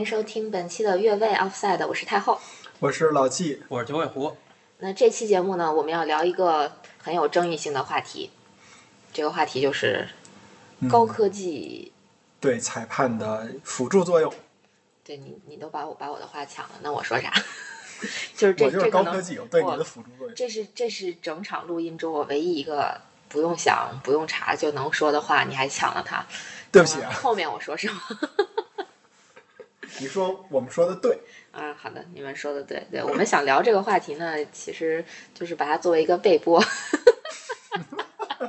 家好，欢迎收听本期的越位 Offside，我是太后。我是老纪，我是九尾狐。那这期节目呢，我们要聊一个很有争议性的话题，这个话题就是高科技。对裁判的辅助作用。对你，你都把我把我的话抢了，那我说啥？就是这我就是这高科技有对你的辅助作用。这是这是整场录音中我唯一一个不用想不用查就能说的话，你还抢了它。对不起啊，后面我说什么？你说我们说的对，啊，好的，你们说的对，对我们想聊这个话题呢，其实就是把它作为一个备播。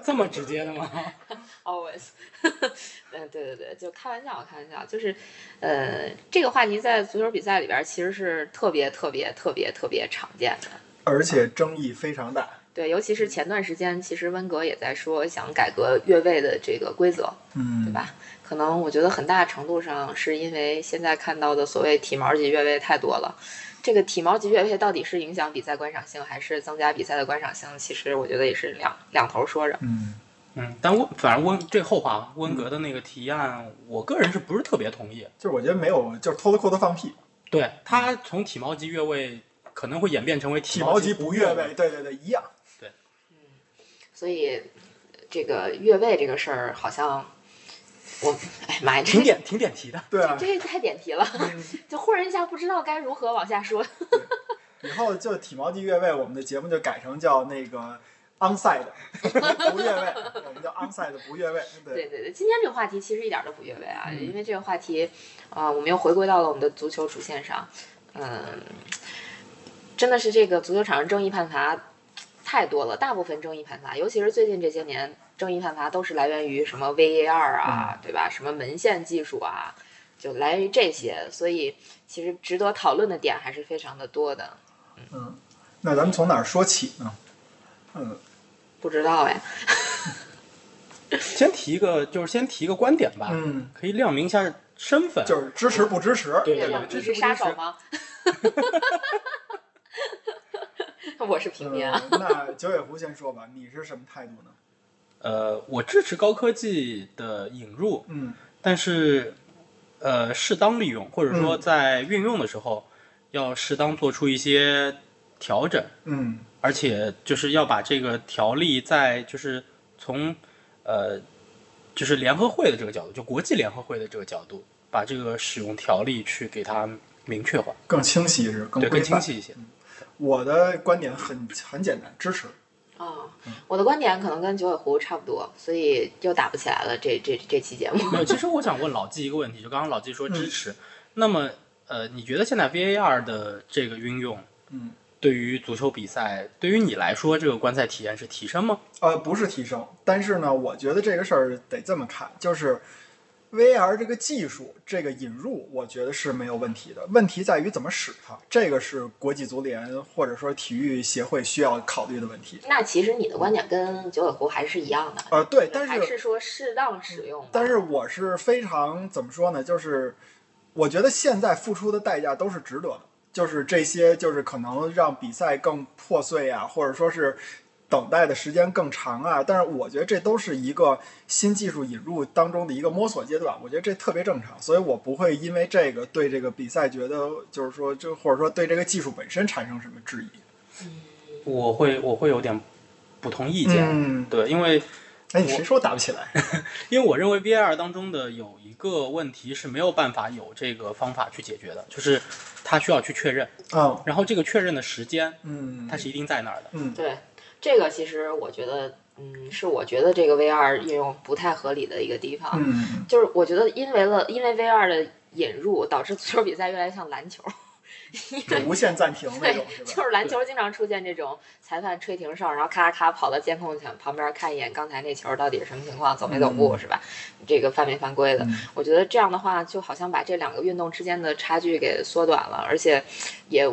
这么直接的吗？always，嗯，对对对，就开玩笑，开玩笑，就是，呃，这个话题在足球比赛里边其实是特别特别特别特别常见的，而且争议非常大。对，尤其是前段时间，其实温格也在说想改革越位的这个规则，嗯，对吧？可能我觉得很大程度上是因为现在看到的所谓体毛级越位太多了。这个体毛级越位到底是影响比赛观赏性，还是增加比赛的观赏性？其实我觉得也是两两头说着。嗯，嗯，但温反正温这后话，啊温格的那个提案，我个人是不是特别同意？就是我觉得没有，就是脱了裤子放屁，对他从体毛级越位可能会演变成为体毛级不不越位，，对对对，一样。所以这个越位这个事儿，好像我哎妈呀，这挺点挺点题的。对啊，这太点题了，就忽然一下不知道该如何往下说。以后就体毛级越位，我们的节目就改成叫那个 onside 不越位，我们叫 onside 不越位。对，对对对，今天这个话题其实一点都不越位啊，因为这个话题，啊、我们又回归到了我们的足球主线上。嗯，真的是这个足球场上争议判罚太多了，大部分争议判罚，尤其是最近这些年，争议判罚都是来源于什么 VAR 啊，对吧？什么门线技术啊，就来源于这些，所以其实值得讨论的点还是非常的多的。嗯，那咱们从哪儿说起呢？嗯，不知道哎，先提一个，就是先提一个观点吧，嗯，可以亮明一下身份。就是支持不支持？对对对支持？杀手吗？我是平民那九尾狐先说吧，你是什么态度呢？呃，我支持高科技的引入，嗯但是呃，适当利用，或者说嗯在运用的时候，要适当做出一些调整。嗯而且就是要把这个条例在就是从呃就是联合会的这个角度，就国际联合会的这个角度，把这个使用条例去给它明确化，更清晰是更对，更清晰一些。我的观点很很简单，支持。啊、我的观点可能跟九尾狐差不多，所以又打不起来了。这这这期节目，没有，其实我想问老纪一个问题，就刚刚老纪说支持，那么呃，你觉得现在 VAR 的这个运用，嗯，对于足球比赛，对于你来说，这个观赛体验是提升吗？呃，不是提升，但是呢，我觉得这个事儿得这么看，就是 VR 这个技术这个引入，我觉得是没有问题的，问题在于怎么使它，这个是国际足联或者说体育协会需要考虑的问题。那其实你的观点跟九尾狐还是一样的，呃，对，但是还是说适当使用。但是我是非常怎么说呢？就是我觉得现在付出的代价都是值得的，就是这些就是可能让比赛更破碎啊，或者说是等待的时间更长啊。但是我觉得这都是一个新技术引入当中的一个摸索阶段，我觉得这特别正常，所以我不会因为这个对这个比赛觉得就是说就或者说对这个技术本身产生什么质疑。我会我会有点不同意见，嗯，对，因为哎，你谁说打不起来？因为我认为 VAR 当中的有一个问题是没有办法有这个方法去解决的，就是它需要去确认，嗯然后这个确认的时间嗯它是一定在那儿的。嗯对这个，其实我觉得，嗯，是我觉得这个 VR 应用不太合理的一个地方。嗯就是我觉得，因为了因为 VR 的引入，导致足球比赛越来越像篮球。对无限暂停那对？就是篮球经常出现这种裁判吹停哨，然后咔咔跑到监控前旁边看一眼刚才那球到底是什么情况，走没走步、嗯是吧？这个犯没犯规的？嗯我觉得这样的话，就好像把这两个运动之间的差距给缩短了，而且也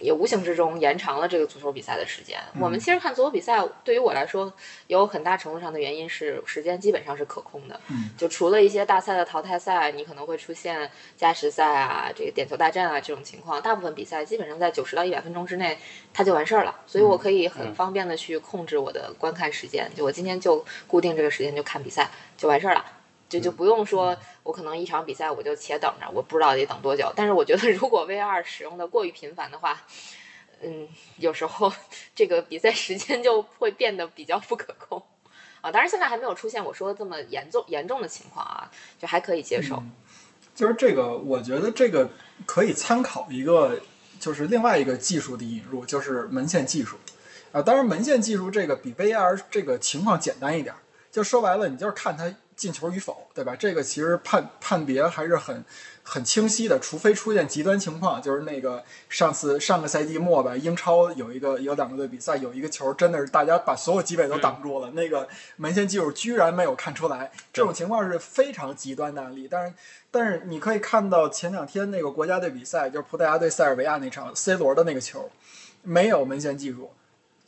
也无形之中延长了这个足球比赛的时间。嗯我们其实看足球比赛，对于我来说，有很大程度上的原因是时间基本上是可控的。嗯就除了一些大赛的淘汰赛，你可能会出现加时赛啊、这个点球大战啊这种情况，大部分比赛基本上在九十到一百分钟之内它就完事儿了，所以我可以很方便的去控制我的观看时间。就我今天就固定这个时间就看比赛就完事儿了。这就不用说，我可能一场比赛我就且等着，我不知道得等多久。但是我觉得，如果 VR 使用的过于频繁的话，嗯，有时候 这个比赛时间就会变得比较不可控啊。当然，现在还没有出现我说的这么严重严重的情况啊，就还可以接受。就是这个，我觉得这个可以参考一个，就是另外一个技术的引入，就是门线技术啊。当然，门线技术这个比 VR 这个情况简单一点，就说白了，你就是看它。进球与否，对吧？这个其实判判别还是很很清晰的，除非出现极端情况，就是那个上次上个赛季末吧，英超有一个有两个队比赛，有一个球真的是大家把所有机位都挡住了，那个门线技术居然没有看出来，这种情况是非常极端的案例。但是但是你可以看到前两天那个国家队比赛，就是葡萄牙对塞尔维亚那场，C 罗的那个球没有门线技术。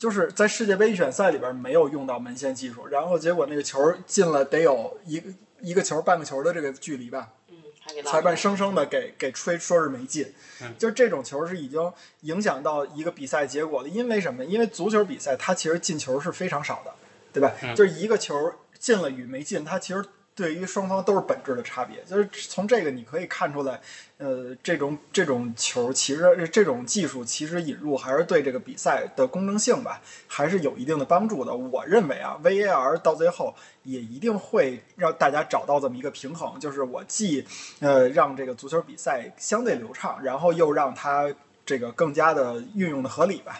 就是在世界杯预选赛里边没有用到门线技术，然后结果那个球进了得有一个一个球半个球的这个距离吧，嗯，裁判生生的给给吹说是没进，就这种球是已经影响到一个比赛结果了，因为什么？因为足球比赛它其实进球是非常少的，对吧？就是一个球进了与没进，它其实。对于双方都是本质的差别，就是从这个你可以看出来，呃，这种这种球其实这种技术其实引入还是对这个比赛的公正性吧，还是有一定的帮助的。我认为啊，VAR 到最后也一定会让大家找到这么一个平衡，就是我既呃让这个足球比赛相对流畅，然后又让它这个更加的运用的合理吧。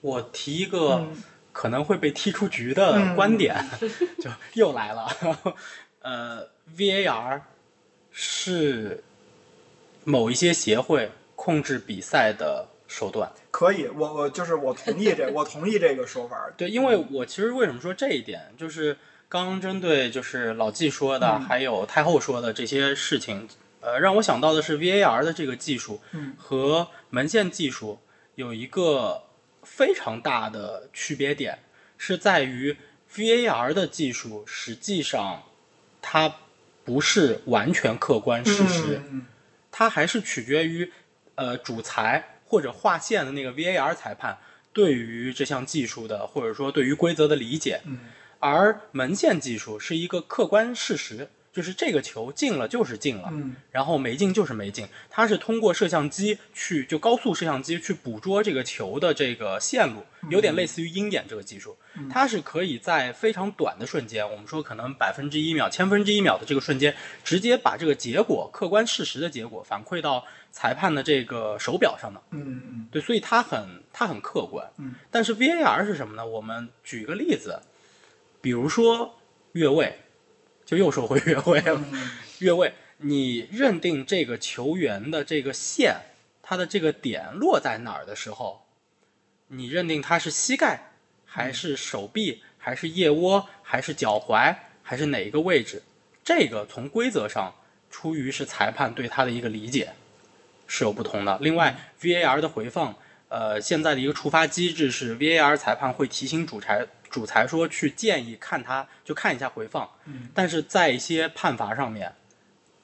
我提一个可能会被踢出局的观点，就又来了。呃，VAR 是某一些协会控制比赛的手段。可以，我我就是我同意这，我同意这个说法。对，因为我其实为什么说这一点，就是刚刚针对就是老季说的，还有太后说的这些事情，呃，让我想到的是 VAR 的这个技术和门线技术有一个非常大的区别点，是在于 VAR 的技术实际上。它不是完全客观事实，它还是取决于呃主裁或者划线的那个 VAR 裁判对于这项技术的或者说对于规则的理解，而门线技术是一个客观事实。就是这个球进了就是进了，然后没进就是没进。它是通过摄像机去，就高速摄像机去捕捉这个球的这个线路，有点类似于鹰眼这个技术。它是可以在非常短的瞬间，我们说可能百分之一秒、千分之一秒的这个瞬间，直接把这个结果、客观事实的结果反馈到裁判的这个手表上的。嗯嗯，对，所以它很它很客观。嗯，但是 VAR 是什么呢？我们举一个例子，比如说越位。就又说回越位了，越位，你认定这个球员的这个线，他的这个点落在哪儿的时候，你认定他是膝盖，还是手臂，还是腋窝，还是脚踝，还是哪一个位置？这个从规则上，出于是裁判对他的一个理解，是有不同的。另外，VAR 的回放，呃，现在的一个触发机制是 VAR 裁判会提醒主裁。主裁说去建议看他，就看一下回放。嗯，但是在一些判罚上面，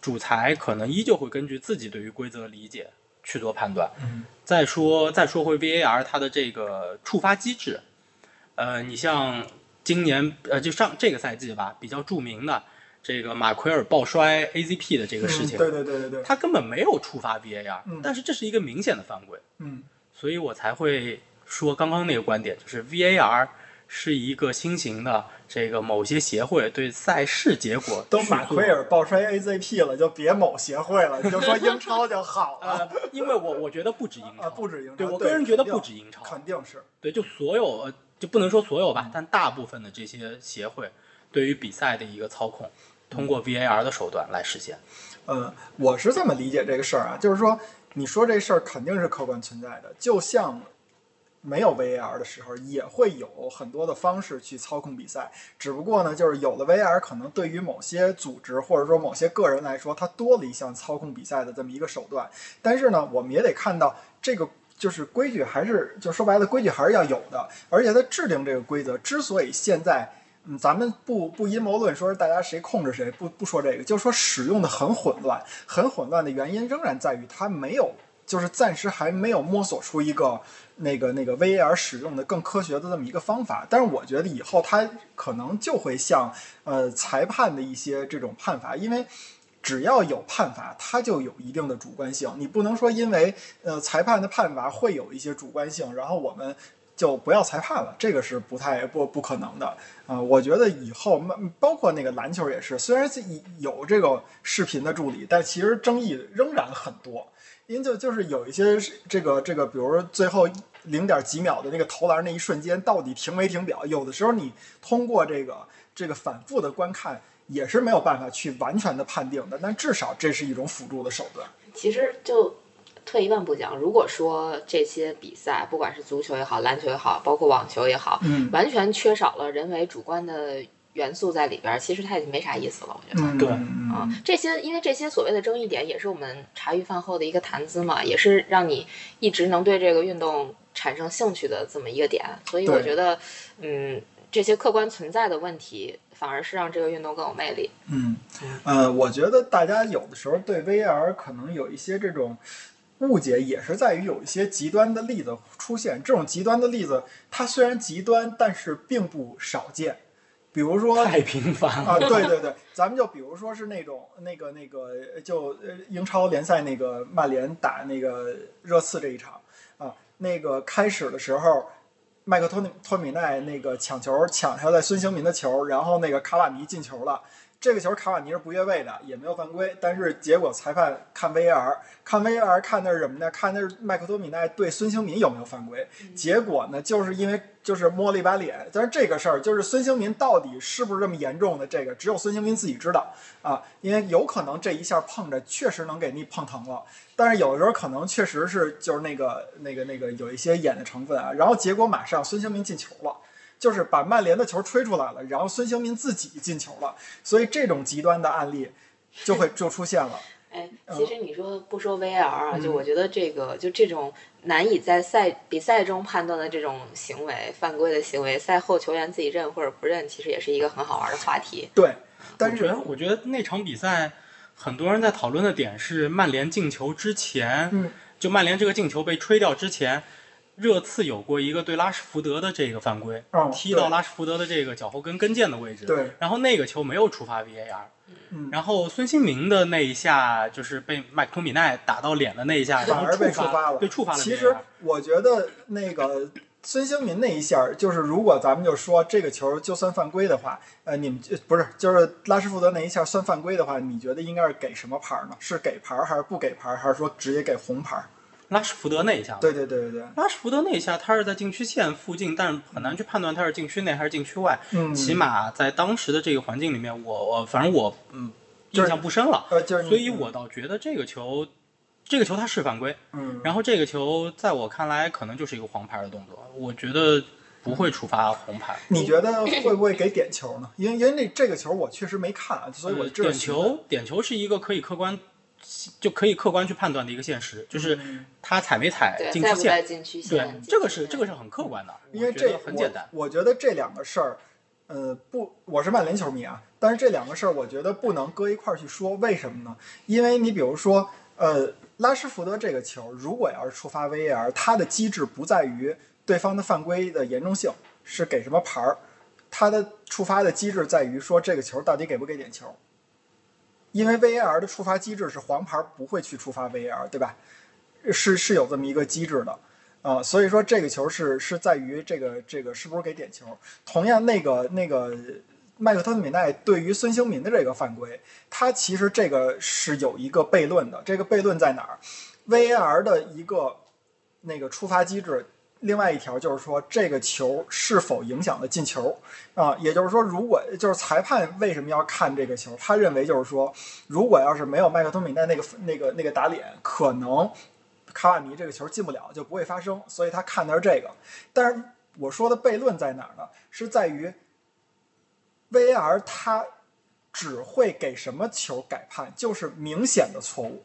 主裁可能依旧会根据自己对于规则的理解去做判断。嗯，再说再说回 VAR 它的这个触发机制，呃，你像今年呃就上这个赛季吧，比较著名的这个马奎尔抱摔 AZP 的这个事情，对对对对对，他根本没有触发 VAR，但是这是一个明显的犯规。嗯，所以我才会说刚刚那个观点，就是 VAR。是一个新型的这个某些协会对赛事结果都马奎尔抱摔 AZP 了，就别某协会了，你 就说英超就好了。因为我我觉得不止英超，不止英超。对我个人觉得不止英超，肯定是。对，就所有就不能说所有吧，但大部分的这些协会对于比赛的一个操控，通过 VAR 的手段来实现。呃，我是这么理解这个事儿啊，就是说你说这事儿肯定是客观存在的，就像。没有 VAR 的时候，也会有很多的方式去操控比赛。只不过呢，就是有了 VAR，可能对于某些组织或者说某些个人来说，它多了一项操控比赛的这么一个手段。但是呢，我们也得看到这个就是规矩，还是就说白了，规矩还是要有的。而且它制定这个规则，之所以现在，嗯，咱们不不阴谋论说是大家谁控制谁，不不说这个，就是说使用的很混乱，很混乱的原因仍然在于它没有。就是暂时还没有摸索出一个那个那个 VR 使用的更科学的这么一个方法。但是我觉得以后它可能就会像呃裁判的一些这种判罚，因为。只要有判罚，它就有一定的主观性。你不能说因为呃裁判的判罚会有一些主观性，然后我们就不要裁判了，这个是不太不不可能的啊、我觉得以后包括那个篮球也是，虽然是有这个视频的助理，但其实争议仍然很多。因为就就是有一些这个这个，比如最后零点几秒的那个投篮那一瞬间，到底停没停表？有的时候你通过这个这个反复的观看。也是没有办法去完全的判定的，但至少这是一种辅助的手段。其实就退一万步讲，如果说这些比赛，不管是足球也好，篮球也好，包括网球也好，嗯，完全缺少了人为主观的元素在里边，其实它已经没啥意思了。我觉得，嗯，对啊，这些因为这些所谓的争议点，也是我们茶余饭后的一个谈资嘛，也是让你一直能对这个运动产生兴趣的这么一个点。所以我觉得，嗯，这些客观存在的问题。反而是让这个运动更有魅力。嗯，呃，我觉得大家有的时候对 VR 可能有一些这种误解，也是在于有一些极端的例子出现。这种极端的例子，它虽然极端，但是并不少见。比如说太频繁了啊，对对对，咱们就比如说是那种那个那个，就英超联赛那个曼联打那个热刺这一场啊，那个开始的时候。麦克托尼托米奈那个抢球抢下来孙兴民的球，然后那个卡瓦尼进球了。这个球卡瓦尼是不越位的，也没有犯规。但是结果裁判看 VAR，看 VAR 看的是什么呢？看的是麦克托米奈对孙兴民有没有犯规。结果呢，就是因为就是摸了一把脸。但是这个事儿就是孙兴民到底是不是这么严重的？这个只有孙兴民自己知道啊，因为有可能这一下碰着确实能给你碰疼了。但是有的时候可能确实是就是那个那个那个有一些演的成分啊。然后结果马上孙兴民进球了。就是把曼联的球吹出来了，然后孙兴民自己进球了，所以这种极端的案例就会 就出现了。哎，其实你说不说 VAR 啊，嗯就我觉得这个就这种难以在赛比赛中判断的这种行为、犯规的行为，赛后球员自己认或者不认，其实也是一个很好玩的话题。对，但是我觉得我觉得那场比赛很多人在讨论的点是曼联进球之前，嗯，就曼联这个进球被吹掉之前。热刺有过一个对拉什福德的这个犯规，哦踢到拉什福德的这个脚后跟跟腱的位置，对，然后那个球没有触发 VAR，嗯然后孙兴民的那一下就是被麦克托米奈打到脸的那一下，然后反而被触触发了，被触发了。其实我觉得那个孙兴民那一下，就是如果咱们就说这个球就算犯规的话，呃，你们不是就是拉什福德那一下算犯规的话，你觉得应该是给什么牌呢？是给牌还是不给牌，还是说直接给红牌？拉什福德那一下，对对对对对，拉什福德那一下，他是在禁区线附近，但是很难去判断他是禁区内还是禁区外。嗯，起码在当时的这个环境里面，我我反正我嗯印象不深了，呃，就是所以我倒觉得这个球，这个球他是犯规，嗯，然后这个球在我看来可能就是一个黄牌的动作，我觉得不会触发红牌。你觉得会不会给点球呢？因为因为那这个球我确实没看，啊所以我这点球点球是一个可以客观。就可以客观去判断的一个现实，就是他踩没踩对，禁区线。禁区对？，这个是这个是很客观的，因为这很简单。我。我觉得这两个事儿，呃，不，我是曼联球迷啊，但是这两个事儿，我觉得不能搁一块儿去说。为什么呢？因为你比如说，呃，拉什福德这个球，如果要是触发 VAR，它的机制不在于对方的犯规的严重性是给什么牌儿，它的触发的机制在于说这个球到底给不给点球。因为 VAR 的触发机制是黄牌不会去触发 VAR，对吧？是是有这么一个机制的。啊、所以说这个球是是在于这个这个是不是给点球。同样，那个那个麦克托米奈对于孙兴民的这个犯规，他其实这个是有一个悖论的。这个悖论在哪儿？VAR 的一个那个触发机制，另外一条就是说这个球是否影响了进球啊、也就是说，如果就是裁判为什么要看这个球？他认为就是说，如果要是没有麦克托米奈那个那个那个打脸，可能。卡瓦尼这个球进不了，就不会发生，所以他看的是这个。但是我说的悖论在哪儿呢？是在于 VR 它只会给什么球改判，就是明显的错误，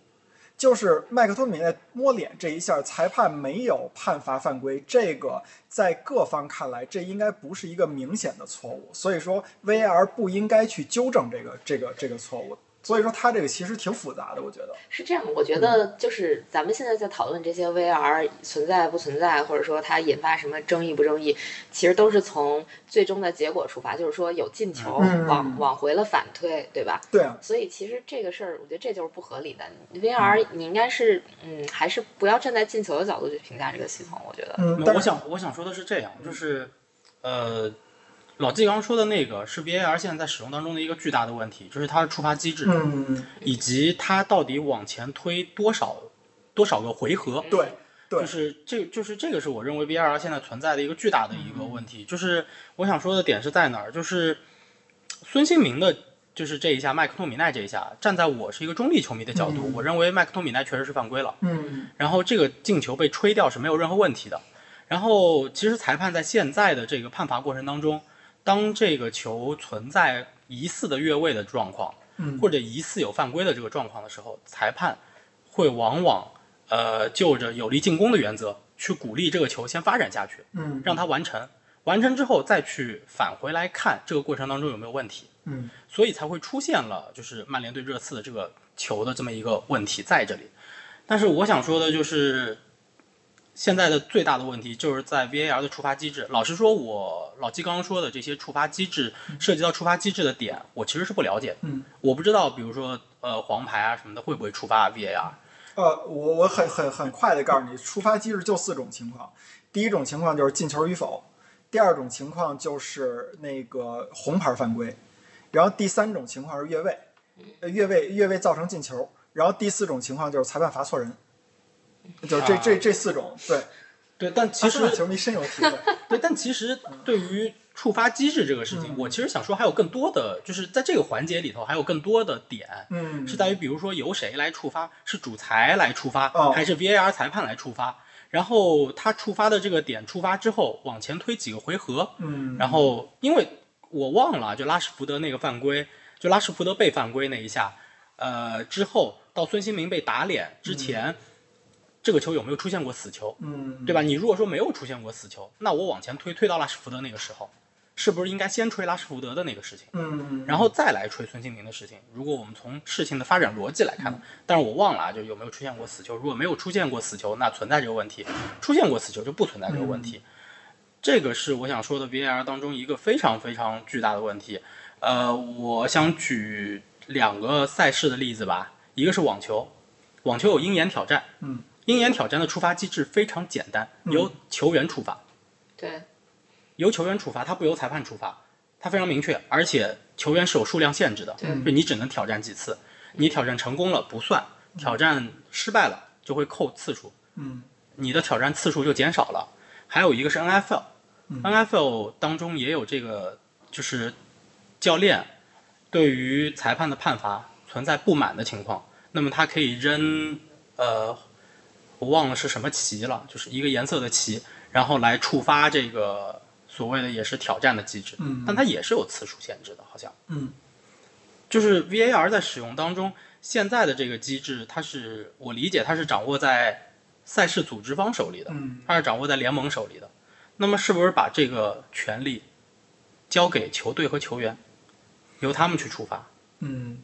就是麦克托米奈摸脸这一下，裁判没有判罚犯规，这个在各方看来，这应该不是一个明显的错误，所以说 VR 不应该去纠正这个这个这个错误。所以说它这个其实挺复杂的，我觉得。是这样，我觉得就是咱们现在在讨论这些 VR 存在不存在，或者说它引发什么争议不争议，其实都是从最终的结果出发，就是说有进球嗯往往回了反推，对吧？对啊，所以其实这个事儿，我觉得这就是不合理的。VR 你应该是嗯，还是不要站在进球的角度去评价这个系统，我觉得。嗯，但我想我想说的是这样，就是呃，老季刚刚说的那个是 VAR 现在在使用当中的一个巨大的问题，就是它的触发机制，嗯，以及它到底往前推多少多少个回合。对对就是这就是这个是我认为 VAR 现在存在的一个巨大的一个问题。就是我想说的点是在哪儿？就是孙兴民的。就是这一下，麦克托米奈这一下，站在我是一个中立球迷的角度，嗯我认为麦克托米奈确实是犯规了。嗯然后这个进球被吹掉是没有任何问题的。然后其实裁判在现在的这个判罚过程当中，当这个球存在疑似的越位的状况，嗯或者疑似有犯规的这个状况的时候，裁判会往往呃就着有利进攻的原则去鼓励这个球先发展下去，嗯让它完成，完成之后再去返回来看这个过程当中有没有问题。嗯所以才会出现了就是曼联对热刺的这个球的这么一个问题在这里。但是我想说的就是，现在的最大的问题就是在 VAR 的触发机制。老实说，我老季刚刚说的这些触发机制涉及到触发机制的点，我其实是不了解的。嗯，我不知道，比如说呃黄牌啊什么的会不会触发 VAR。呃，我我很很很快的告诉你，触发机制就四种情况。第一种情况就是进球与否，第二种情况就是那个红牌犯规，然后第三种情况是越位，呃越位越位造成进球，然后第四种情况就是裁判罚错人，就是这啊这这四种。对，对，但其实球迷深有体会。对，但其实对于触发机制这个事情，嗯我其实想说还有更多的，就是在这个环节里头还有更多的点。嗯，是在于，比如说由谁来触发，是主裁来触发，哦还是 VAR 裁判来触发？然后他触发的这个点触发之后，往前推几个回合，嗯，然后因为我忘了，就拉什福德那个犯规，就拉什福德被犯规那一下，呃，之后到孙兴民被打脸之前，这个球有没有出现过死球？嗯，对吧？你如果说没有出现过死球，那我往前推推到拉什福德那个时候，是不是应该先吹拉什福德的那个事情？嗯，然后再来吹孙兴民的事情。如果我们从事情的发展逻辑来看，但是我忘了啊，就有没有出现过死球。如果没有出现过死球，那存在这个问题；出现过死球就不存在这个问题。这个是我想说的 VAR 当中一个非常非常巨大的问题。呃，我想举两个赛事的例子吧，一个是网球，网球有鹰眼挑战，嗯，鹰眼挑战的触发机制非常简单，由球员触发。对，由球员触发，它不由裁判触发，它非常明确，而且球员是有数量限制的，对就你只能挑战几次，你挑战成功了不算，挑战失败了就会扣次数，嗯，你的挑战次数就减少了。还有一个是 NFL，NFL、当中也有这个，就是教练对于裁判的判罚存在不满的情况，那么他可以扔呃，我忘了是什么旗了，就是一个颜色的旗，然后来触发这个所谓的也是挑战的机制，嗯。但它也是有次数限制的，好像，嗯，就是 VAR 在使用当中，现在的这个机制，它是我理解它是掌握在赛事组织方手里的，嗯。它是掌握在联盟手里的，那么是不是把这个权利交给球队和球员，由他们去触发？嗯，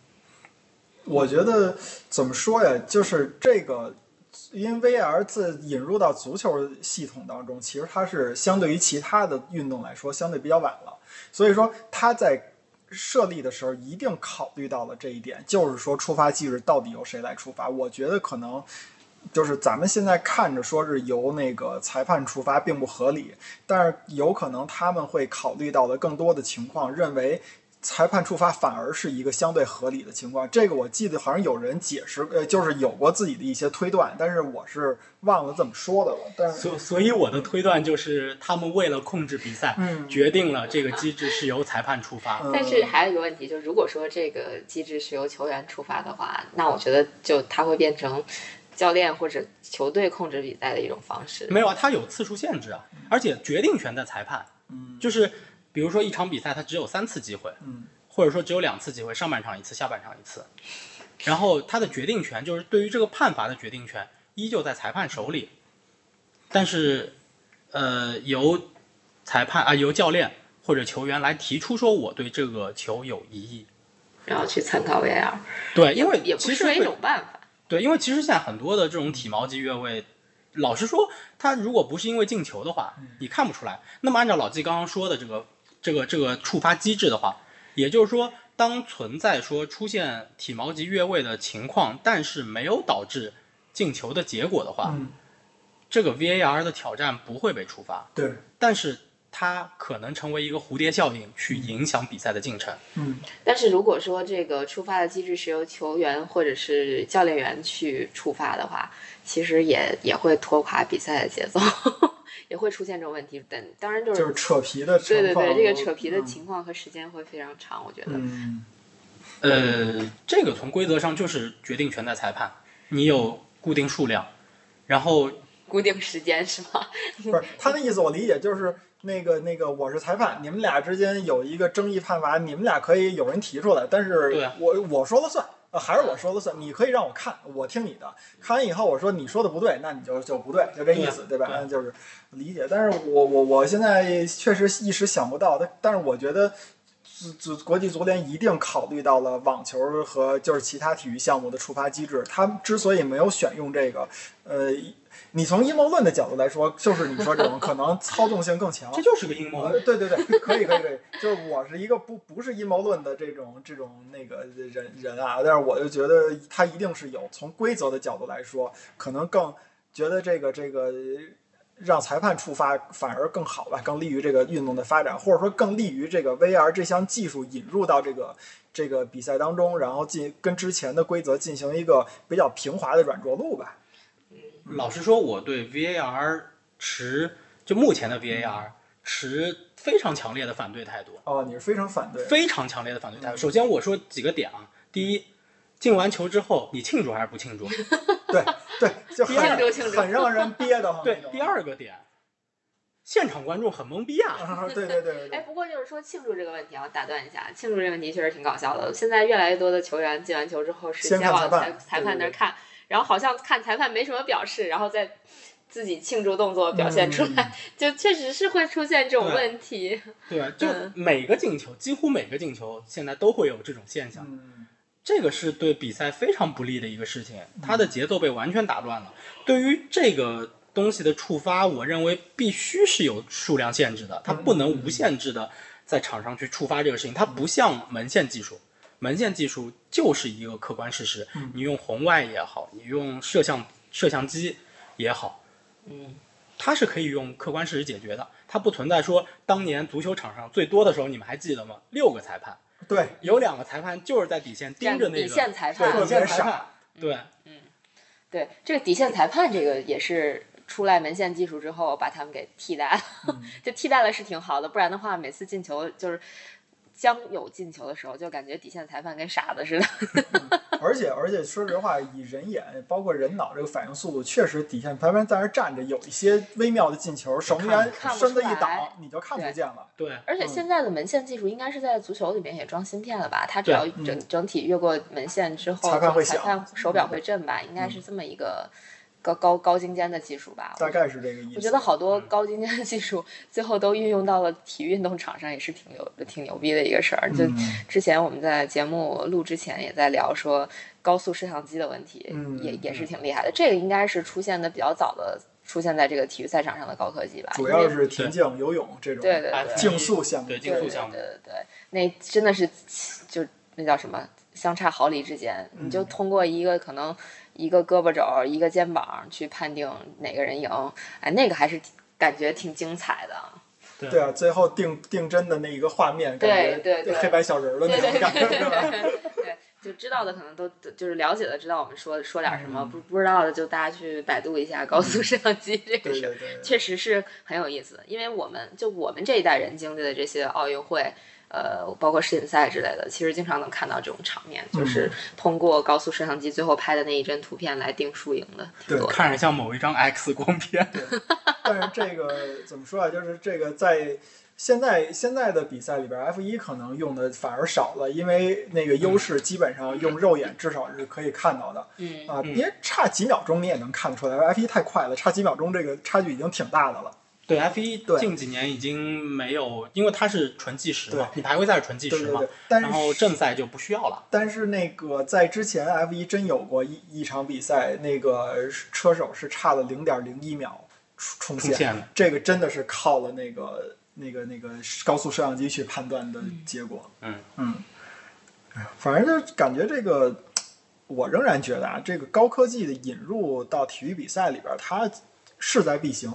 我觉得怎么说呀，就是这个，因为 VR 自引入到足球系统当中，其实它是相对于其他的运动来说相对比较晚了，所以说它在设立的时候一定考虑到了这一点，就是说触发机制到底由谁来触发。我觉得可能。就是咱们现在看着说是由那个裁判出发并不合理，但是有可能他们会考虑到的更多的情况，认为裁判处罚反而是一个相对合理的情况。这个我记得好像有人解释，呃，就是有过自己的一些推断，但是我是忘了怎么说的了。但是，所所以我的推断就是，他们为了控制比赛，嗯决定了这个机制是由裁判处罚。嗯但是还有一个问题，就是如果说这个机制是由球员出发的话，那我觉得就它会变成教练或者球队控制比赛的一种方式。没有啊，它有次数限制啊，而且决定权在裁判。嗯就是比如说一场比赛，他只有三次机会，嗯或者说只有两次机会，上半场一次，下半场一次。然后他的决定权就是对于这个判罚的决定权依旧在裁判手里，但是呃由裁判啊、由教练或者球员来提出说我对这个球有异议，然后去参考 VAR，对，因为也不失为一种办法。对，因为其实现在很多的这种体毛级越位，老实说，他如果不是因为进球的话，你看不出来。那么按照老季刚刚说的这个这个这个触发机制的话，也就是说，当存在说出现体毛级越位的情况，但是没有导致进球的结果的话，嗯，这个 VAR 的挑战不会被触发，对，但是它可能成为一个蝴蝶效应，去影响比赛的进程。嗯，但是如果说这个触发的机制是由球员或者是教练员去触发的话，其实也也会拖垮比赛的节奏，也会出现这种问题。但当然就是就是是扯皮的。对对对，这个扯皮的嗯情况和时间会非常长，我觉得。嗯，呃，这个从规则上就是决定权在裁判，你有固定数量，然后 固定时间是吗？不是他的意思，我理解就是那个那个我是裁判，你们俩之间有一个争议判罚，你们俩可以有人提出来，但是我我说了算。呃，还是我说了算，你可以让我看，我听你的。看完以后，我说你说的不对，那你就就不对，就这意思，对吧？对那就是理解。但是我我我现在确实一时想不到，但但是我觉得足足国际足联一定考虑到了网球和就是其他体育项目的触发机制。他们之所以没有选用这个，呃，你从阴谋论的角度来说，就是你说这种可能操纵性更强。这就是个阴谋。呃，对对对，可以可以可以，就是我是一个不不是阴谋论的这种这种那个人人啊，但是我就觉得他一定是有从规则的角度来说，可能更觉得这个这个让裁判触发反而更好吧，更利于这个运动的发展，或者说更利于这个 VR 这项技术引入到这个这个比赛当中，然后进跟之前的规则进行一个比较平滑的软着陆吧。老实说，我对 VAR 持就目前的 VAR 持非常强烈的反对态度，哦，你是非常反对？非常强烈的反对态度。首先我说几个点啊，第一，进完球之后你庆祝还是不庆祝？对对，就 很庆祝很让人憋得慌。，对第二个点，现场观众很懵逼啊。啊，对对对对哎，不过就是说庆祝这个问题啊，打断一下，庆祝这个问题确实挺搞笑的。现在越来越多的球员进完球之后是先往裁判那儿看，然后好像看裁判没什么表示，然后再自己庆祝动作表现出来，就确实是会出现这种问题。对，就嗯每个进球，几乎每个进球现在都会有这种现象。嗯，这个是对比赛非常不利的一个事情，它的节奏被完全打乱了。对于这个东西的触发，我认为必须是有数量限制的，它不能无限制的在场上去触发这个事情。它不像门线技术，门线技术就是一个客观事实，你用红外也好，你用摄像摄像机也好，嗯，它是可以用客观事实解决的。它不存在说当年足球场上最多的时候，你们还记得吗？六个裁判。对，有两个裁判就是在底线盯着那个底线裁判。底线裁判，对。对，这个底线裁判这个也是出来门线技术之后把他们给替代了，嗯。就替代了是挺好的，不然的话每次进球就是将有进球的时候，就感觉底线裁判跟傻子似的。而且而且说实话，以人眼包括人脑这个反应速度，确实底线裁判在那站着，有一些微妙的进球，守门员身子一挡，你就看不见了。对而且现在的门线技术应该是在足球里面也装芯片了吧？它只要整整体越过门线之后，裁判会响裁判手表会震吧？应该是这么一个高高高精尖的技术吧？大概是这个意思。我觉得好多高精尖的技术，最后都运用到了体育运动场上，也是挺牛、挺牛逼的一个事儿。就嗯之前我们在节目录之前也在聊说高速摄像机的问题，嗯也也是挺厉害的。这个应该是出现的比较早的，出现在这个体育赛场上的高科技吧？主要是田径、游泳这种对对对竞速项目。对竞对对速项目对，对对，那真的是就那叫什么，相差毫厘之间，你嗯就通过一个可能一个胳膊肘儿、一个肩膀去判定哪个人赢，哎，那个还是感觉挺精彩的。对啊，最后定定真的那一个画面，感觉对对对黑白小人儿的那种感觉，是吧？对，就知道的可能都就是了解的知道我们说说点什么，嗯不不知道的就大家去百度一下高速摄像机这个事儿对对。对。确实是很有意思的，因为我们就我们这一代人经历的这些奥运会，呃，包括世锦赛之类的，其实经常能看到这种场面，就是嗯通过高速摄像机最后拍的那一帧图片来定输赢的，挺对。看着像某一张 X 光片。但是这个怎么说啊？就是这个在现在现在的比赛里边，F 一可能用的反而少了，因为那个优势基本上用肉眼至少是可以看到的嗯，啊，嗯因为差几秒钟你也能看得出来，F 一太快了，差几秒钟这个差距已经挺大的了。对 F 一对近几年已经没有，因为它是纯计时嘛，对你排位赛是纯计时嘛对对对，，但然后正赛就不需要了。但是那个在之前 F 一真有过一一场比赛，那个车手是差了零点零一秒冲线，冲线的这个真的是靠了那个那个那个高速摄像机去判断的结果。嗯嗯，反正就感觉这个，我仍然觉得啊，这个高科技的引入到体育比赛里边，它势在必行。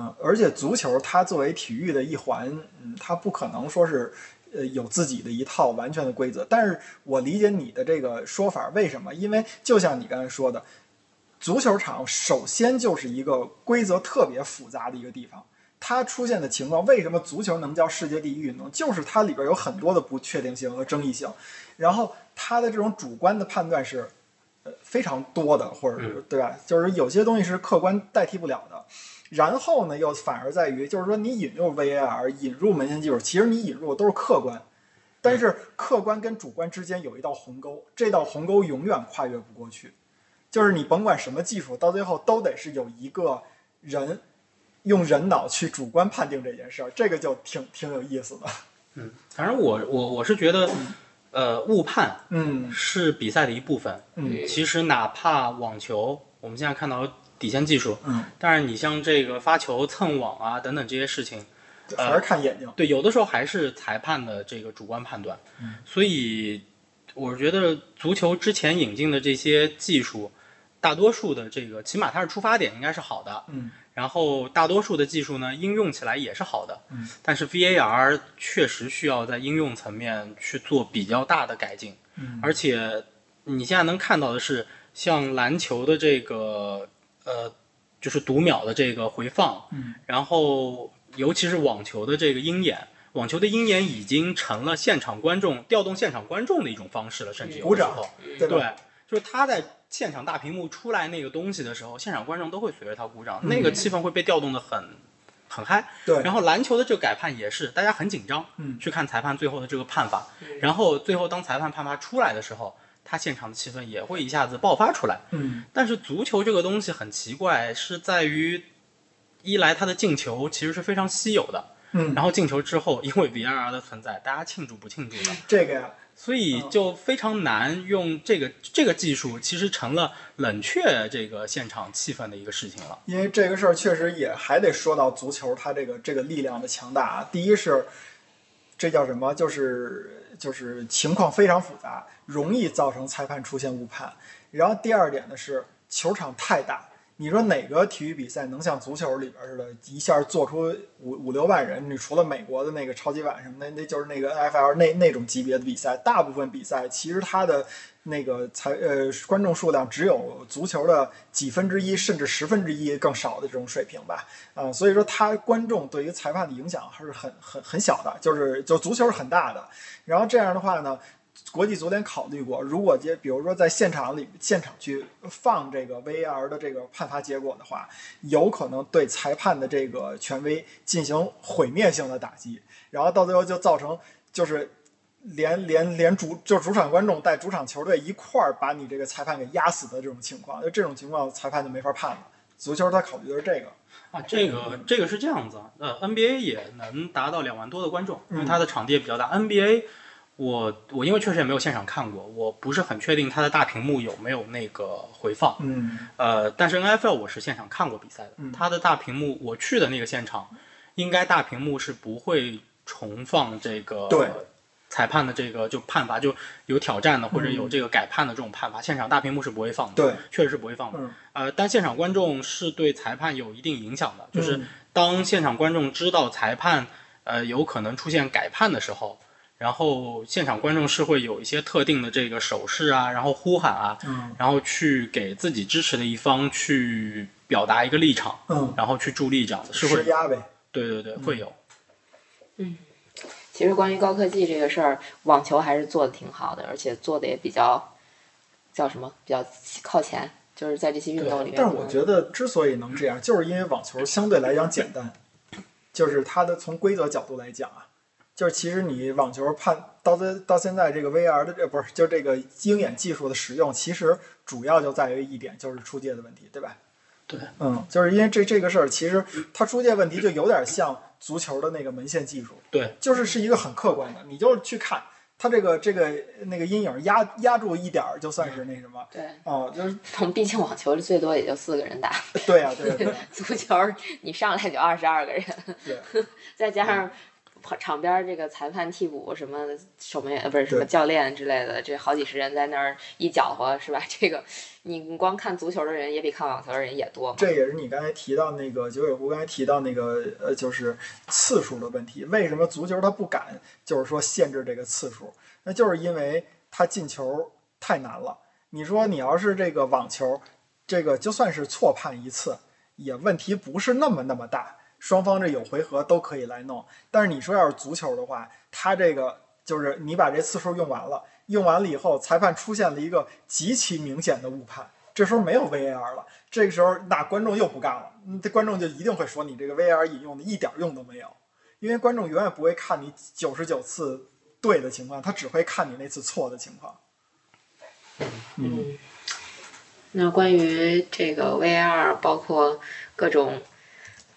嗯，而且足球它作为体育的一环，嗯，它不可能说是呃有自己的一套完全的规则。但是我理解你的这个说法，为什么？因为就像你刚才说的，足球场首先就是一个规则特别复杂的一个地方。它出现的情况，为什么足球能叫世界第一运动？就是它里边有很多的不确定性和争议性，然后它的这种主观的判断是呃非常多的，或者是对吧？就是有些东西是客观代替不了的。然后呢，又反而在于，就是说你引入 VAR，引入门线技术，其实你引入的都是客观，但是客观跟主观之间有一道鸿沟，这道鸿沟永远跨越不过去。就是你甭管什么技术，到最后都得是有一个人用人脑去主观判定这件事儿，这个就挺挺有意思的。嗯，反正我我我是觉得，呃，误判嗯是比赛的一部分。嗯其实哪怕网球，我们现在看到底线技术，嗯，但是你像这个发球、蹭网啊等等这些事情，还是看眼睛。对，有的时候还是裁判的这个主观判断。嗯所以我觉得足球之前引进的这些技术，大多数的这个起码它是出发点应该是好的，嗯然后大多数的技术呢应用起来也是好的。嗯但是 VAR 确实需要在应用层面去做比较大的改进。嗯而且你现在能看到的是，像篮球的这个呃，就是读秒的这个回放，嗯，然后尤其是网球的这个鹰眼，网球的鹰眼已经成了现场观众调动现场观众的一种方式了，甚至有时候，对？对，就是他在现场大屏幕出来那个东西的时候，现场观众都会随着他鼓掌，那个气氛会被调动的很很嗨。嗯对然后篮球的这个改判也是，大家很紧张，嗯去看裁判最后的这个判罚，然后最后当裁判判罚出来的时候，他现场的气氛也会一下子爆发出来。嗯但是足球这个东西很奇怪，是在于一来它的进球其实是非常稀有的，嗯，然后进球之后因为 VAR 的存在，大家庆祝不庆祝呢，这个呀，所以就非常难用这个这个技术，其实成了冷却这个现场气氛的一个事情了。因为这个事儿确实也还得说到足球它这个这个力量的强大啊。第一是这叫什么？就是就是情况非常复杂，容易造成裁判出现误判。然后第二点呢是球场太大，你说哪个体育比赛能像足球里边似的，一下做出五五六万人？你除了美国的那个超级碗什么的，那就是那个 NFL 那那种级别的比赛，大部分比赛其实它的那个裁呃观众数量只有足球的几分之一甚至十分之一更少的这种水平吧，啊、所以说它观众对于裁判的影响还是很很很小的，就是就足球是很大的，然后这样的话呢。国际足联考虑过，如果接比如说在现场里现场去放这个 VAR 的这个判罚结果的话，有可能对裁判的这个权威进行毁灭性的打击，然后到最后就造成就是连连连主就是主场观众带主场球队一块儿把你这个裁判给压死的这种情况，就这种情况裁判就没法判了。足球他考虑的是这个，啊，这个这个是这样子，呃，NBA 也能达到两万多的观众，因为它的场地也比较大。NBA 我我因为确实也没有现场看过，我不是很确定它的大屏幕有没有那个回放。嗯呃，但是 NFL 我是现场看过比赛的，嗯它的大屏幕我去的那个现场，应该大屏幕是不会重放这个对裁判的这个就判罚就有挑战的或者有这个改判的这种判罚，现场大屏幕是不会放的，对，确实是不会放的。嗯呃，但现场观众是对裁判有一定影响的，就是嗯当现场观众知道裁判呃有可能出现改判的时候。然后现场观众是会有一些特定的这个手势啊，然后呼喊啊，嗯然后去给自己支持的一方去表达一个立场，嗯，然后去助力，这样子是会，施压呗，对对对，会有。其实关于高科技这个事儿，网球还是做的挺好的，而且做的也比较叫什么，比较靠前，就是在这些运动里面。但是我觉得之所以能这样，就是因为网球相对来讲简单，就是它的从规则角度来讲啊，就是其实你网球判到这到现在这个 VR 的这不是就这个鹰眼技术的使用，其实主要就在于一点，就是出界的问题，对吧？对，嗯，就是因为这这个事儿，其实它出现问题就有点像足球的那个门线技术，对，就是是一个很客观的，你就是去看它这个这个那个阴影压压住一点儿，就算是那什么对，啊，就是我们毕竟网球最多也就四个人打，对呀、对呀、对呀、足球你上来就二十二个人，对，再加上场边儿这个裁判、替补什么守门员呃不是什么教练之类的，这好几十人在那儿一搅和是吧？这个你光看足球的人也比看网球的人也多。这也是你刚才提到那个九尾狐刚才提到那个呃，就是次数的问题。为什么足球他不敢就是说限制这个次数？那就是因为他进球太难了。你说你要是这个网球，这个就算是错判一次，也问题不是那么那么大，双方这有回合都可以来弄。但是你说要是足球的话，它这个就是你把这次数用完了，用完了以后，裁判出现了一个极其明显的误判，这时候没有 VAR 了，这个时候那观众又不干了，嗯这观众就一定会说你这个 VAR 引用的一点用都没有，因为观众永远不会看你九十九次对的情况，他只会看你那次错的情况。嗯，那关于这个 VAR，包括各种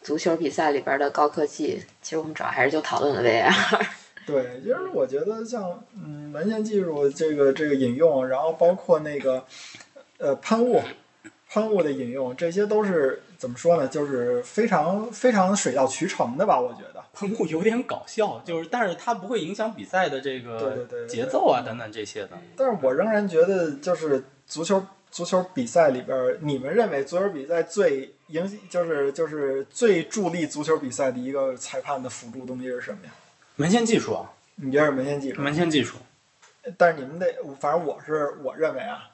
足球比赛里边的高科技，其实我们主要还是就讨论了 VAR。对，就是我觉得像嗯门线技术这个这个引用，然后包括那个呃喷雾喷雾的引用，这些都是怎么说呢？就是非常非常水到渠成的吧，我觉得。喷雾有点搞笑，就是但是它不会影响比赛的这个对对节奏啊等等这些的。但是我仍然觉得，就是足球足球比赛里边，你们认为足球比赛最影就是就是最助力足球比赛的一个裁判的辅助东西是什么呀？门线技术啊，你觉得是门线技术？门线技术，但是你们得，反正我是我认为啊，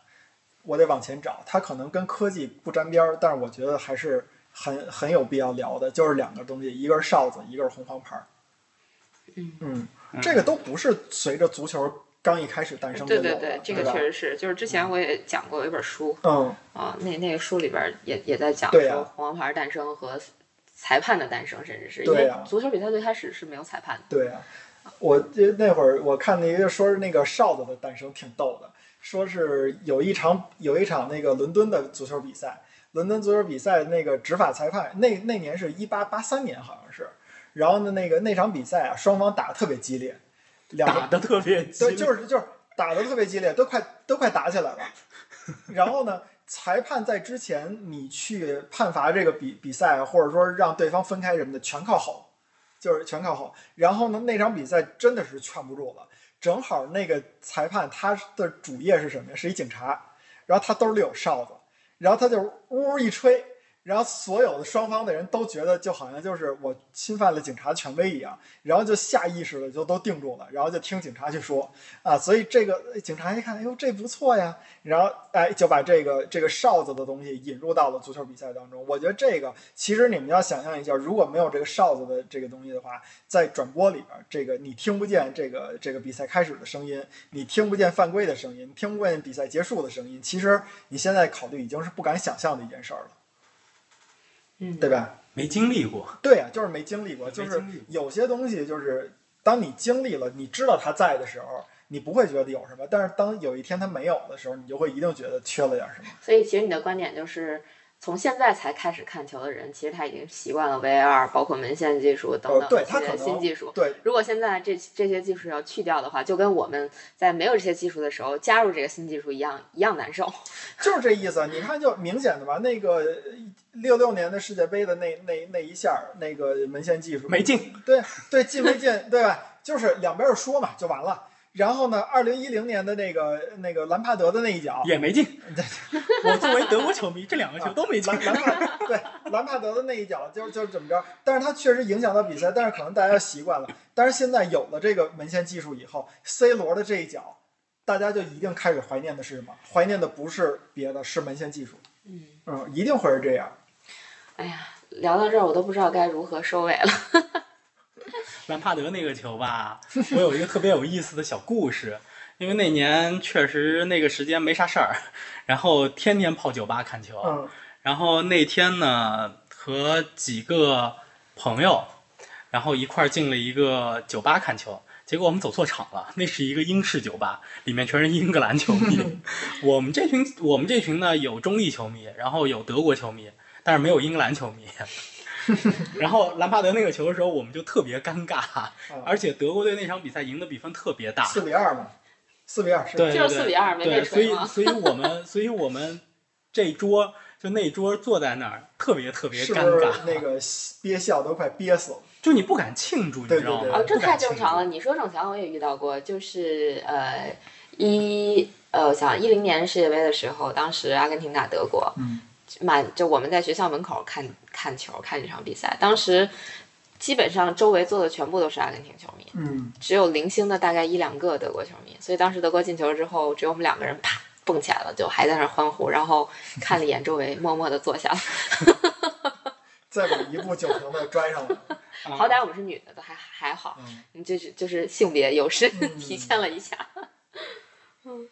我得往前找，它可能跟科技不沾边儿，但是我觉得还是很很有必要聊的，就是两个东西，一个是哨子，一个是红黄牌儿。嗯这个都不是随着足球刚一开始诞生的，对对对，这个确实是，就是之前我也讲过有一本书嗯，啊，那那个书里边也也在讲说红黄牌诞生和裁判的诞生，甚至是因为足球比赛最开始是没有裁判的。对啊，我那会儿我看那个说是那个哨子的诞生挺逗的，说是有一场有一场那个伦敦的足球比赛，伦敦足球比赛那个执法裁判那那年是一八八三年好像是，然后呢那个那场比赛啊双方打得特别激烈，两个打的特别激对，烈，就是就是打得特别激烈，都快都快打起来了。然后呢，裁判在之前你去判罚这个比比赛，或者说让对方分开什么的，全靠吼，就是全靠吼。然后呢，那场比赛真的是劝不住了，正好那个裁判他的主业是什么呀？是一警察，然后他兜里有哨子，然后他就呜一吹。然后所有的双方的人都觉得就好像就是我侵犯了警察权威一样，然后就下意识的就都定住了，然后就听警察去说。啊，所以这个警察一看，哎呦这不错呀，然后哎就把这个这个哨子的东西引入到了足球比赛当中。我觉得这个其实你们要想象一下，如果没有这个哨子的这个东西的话，在转播里边，这个你听不见这个这个比赛开始的声音，你听不见犯规的声音，听不见比赛结束的声音，其实你现在考虑已经是不敢想象的一件事儿了，嗯，对吧？没经历过。对啊、就是没经历过，就是有些东西就是当你经历了，你知道它在的时候，你不会觉得有什么，但是当有一天它没有的时候，你就会一定觉得缺了点什么。所以其实你的观点就是，从现在才开始看球的人，其实他已经习惯了 VAR，包括门线技术等呃等这些对他可新技术。对，如果现在这这些技术要去掉的话，就跟我们在没有这些技术的时候加入这个新技术一样，一样难受。就是这意思。你看，就明显的吧，那个六六年的世界杯的那那那一下，那个门线技术没进，对对，进没进，对吧？就是两边儿说嘛，就完了。然后呢，二零一零年的那个那个兰帕德的那一脚，也没进。我作为德国球迷，这两个球都没进兰。兰帕对兰帕德的那一脚就就怎么着，但是他确实影响到比赛，但是可能大家习惯了。但是现在有了这个门线技术以后，C 罗的这一脚，大家就一定开始怀念的是什么？怀念的不是别的，是门线技术。嗯，嗯，一定会是这样。哎呀，聊到这儿我都不知道该如何收尾了。兰帕德那个球吧，我有一个特别有意思的小故事，因为那年确实那个时间没啥事儿，然后天天泡酒吧看球，嗯然后那天呢和几个朋友，然后一块儿进了一个酒吧看球。结果我们走错场了，那是一个英式酒吧，里面全是英格兰球迷。我们这群我们这群呢有中立球迷，然后有德国球迷，但是没有英格兰球迷。然后兰帕德那个球的时候，我们就特别尴尬，而且德国队那场比赛赢的比分特别大，四比二嘛，四比二是对，就是四比二没被对，所以所以我们所以我们这桌就那桌坐在那儿，特别特别尴是是尬，那个憋笑都快憋死了？就你不敢庆祝，你知道吗？这太正常了。你说郑强，我也遇到过，就是呃一呃，我想一零年世界杯的时候，当时阿根廷打德国，嗯，满就我们在学校门口看看球，看这场比赛，当时基本上周围坐的全部都是阿根廷球迷，嗯，只有零星的大概一两个德国球迷，所以当时德国进球之后，只有我们两个人啪蹦起来了，就还在那欢呼，然后看了一眼周围，默默的坐下了。再把一部酒瓶子拽上了。好歹我们是女的，都还还好，嗯你就是就是性别优势嗯体现了一下。嗯，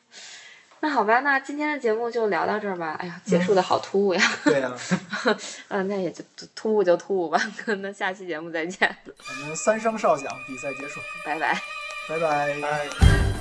那好吧，那今天的节目就聊到这儿吧。哎呀，结束的好突兀呀。对呀、嗯，那也就突兀就突兀吧。那下期节目再见，我们三声哨响，比赛结束，拜拜。拜拜。哎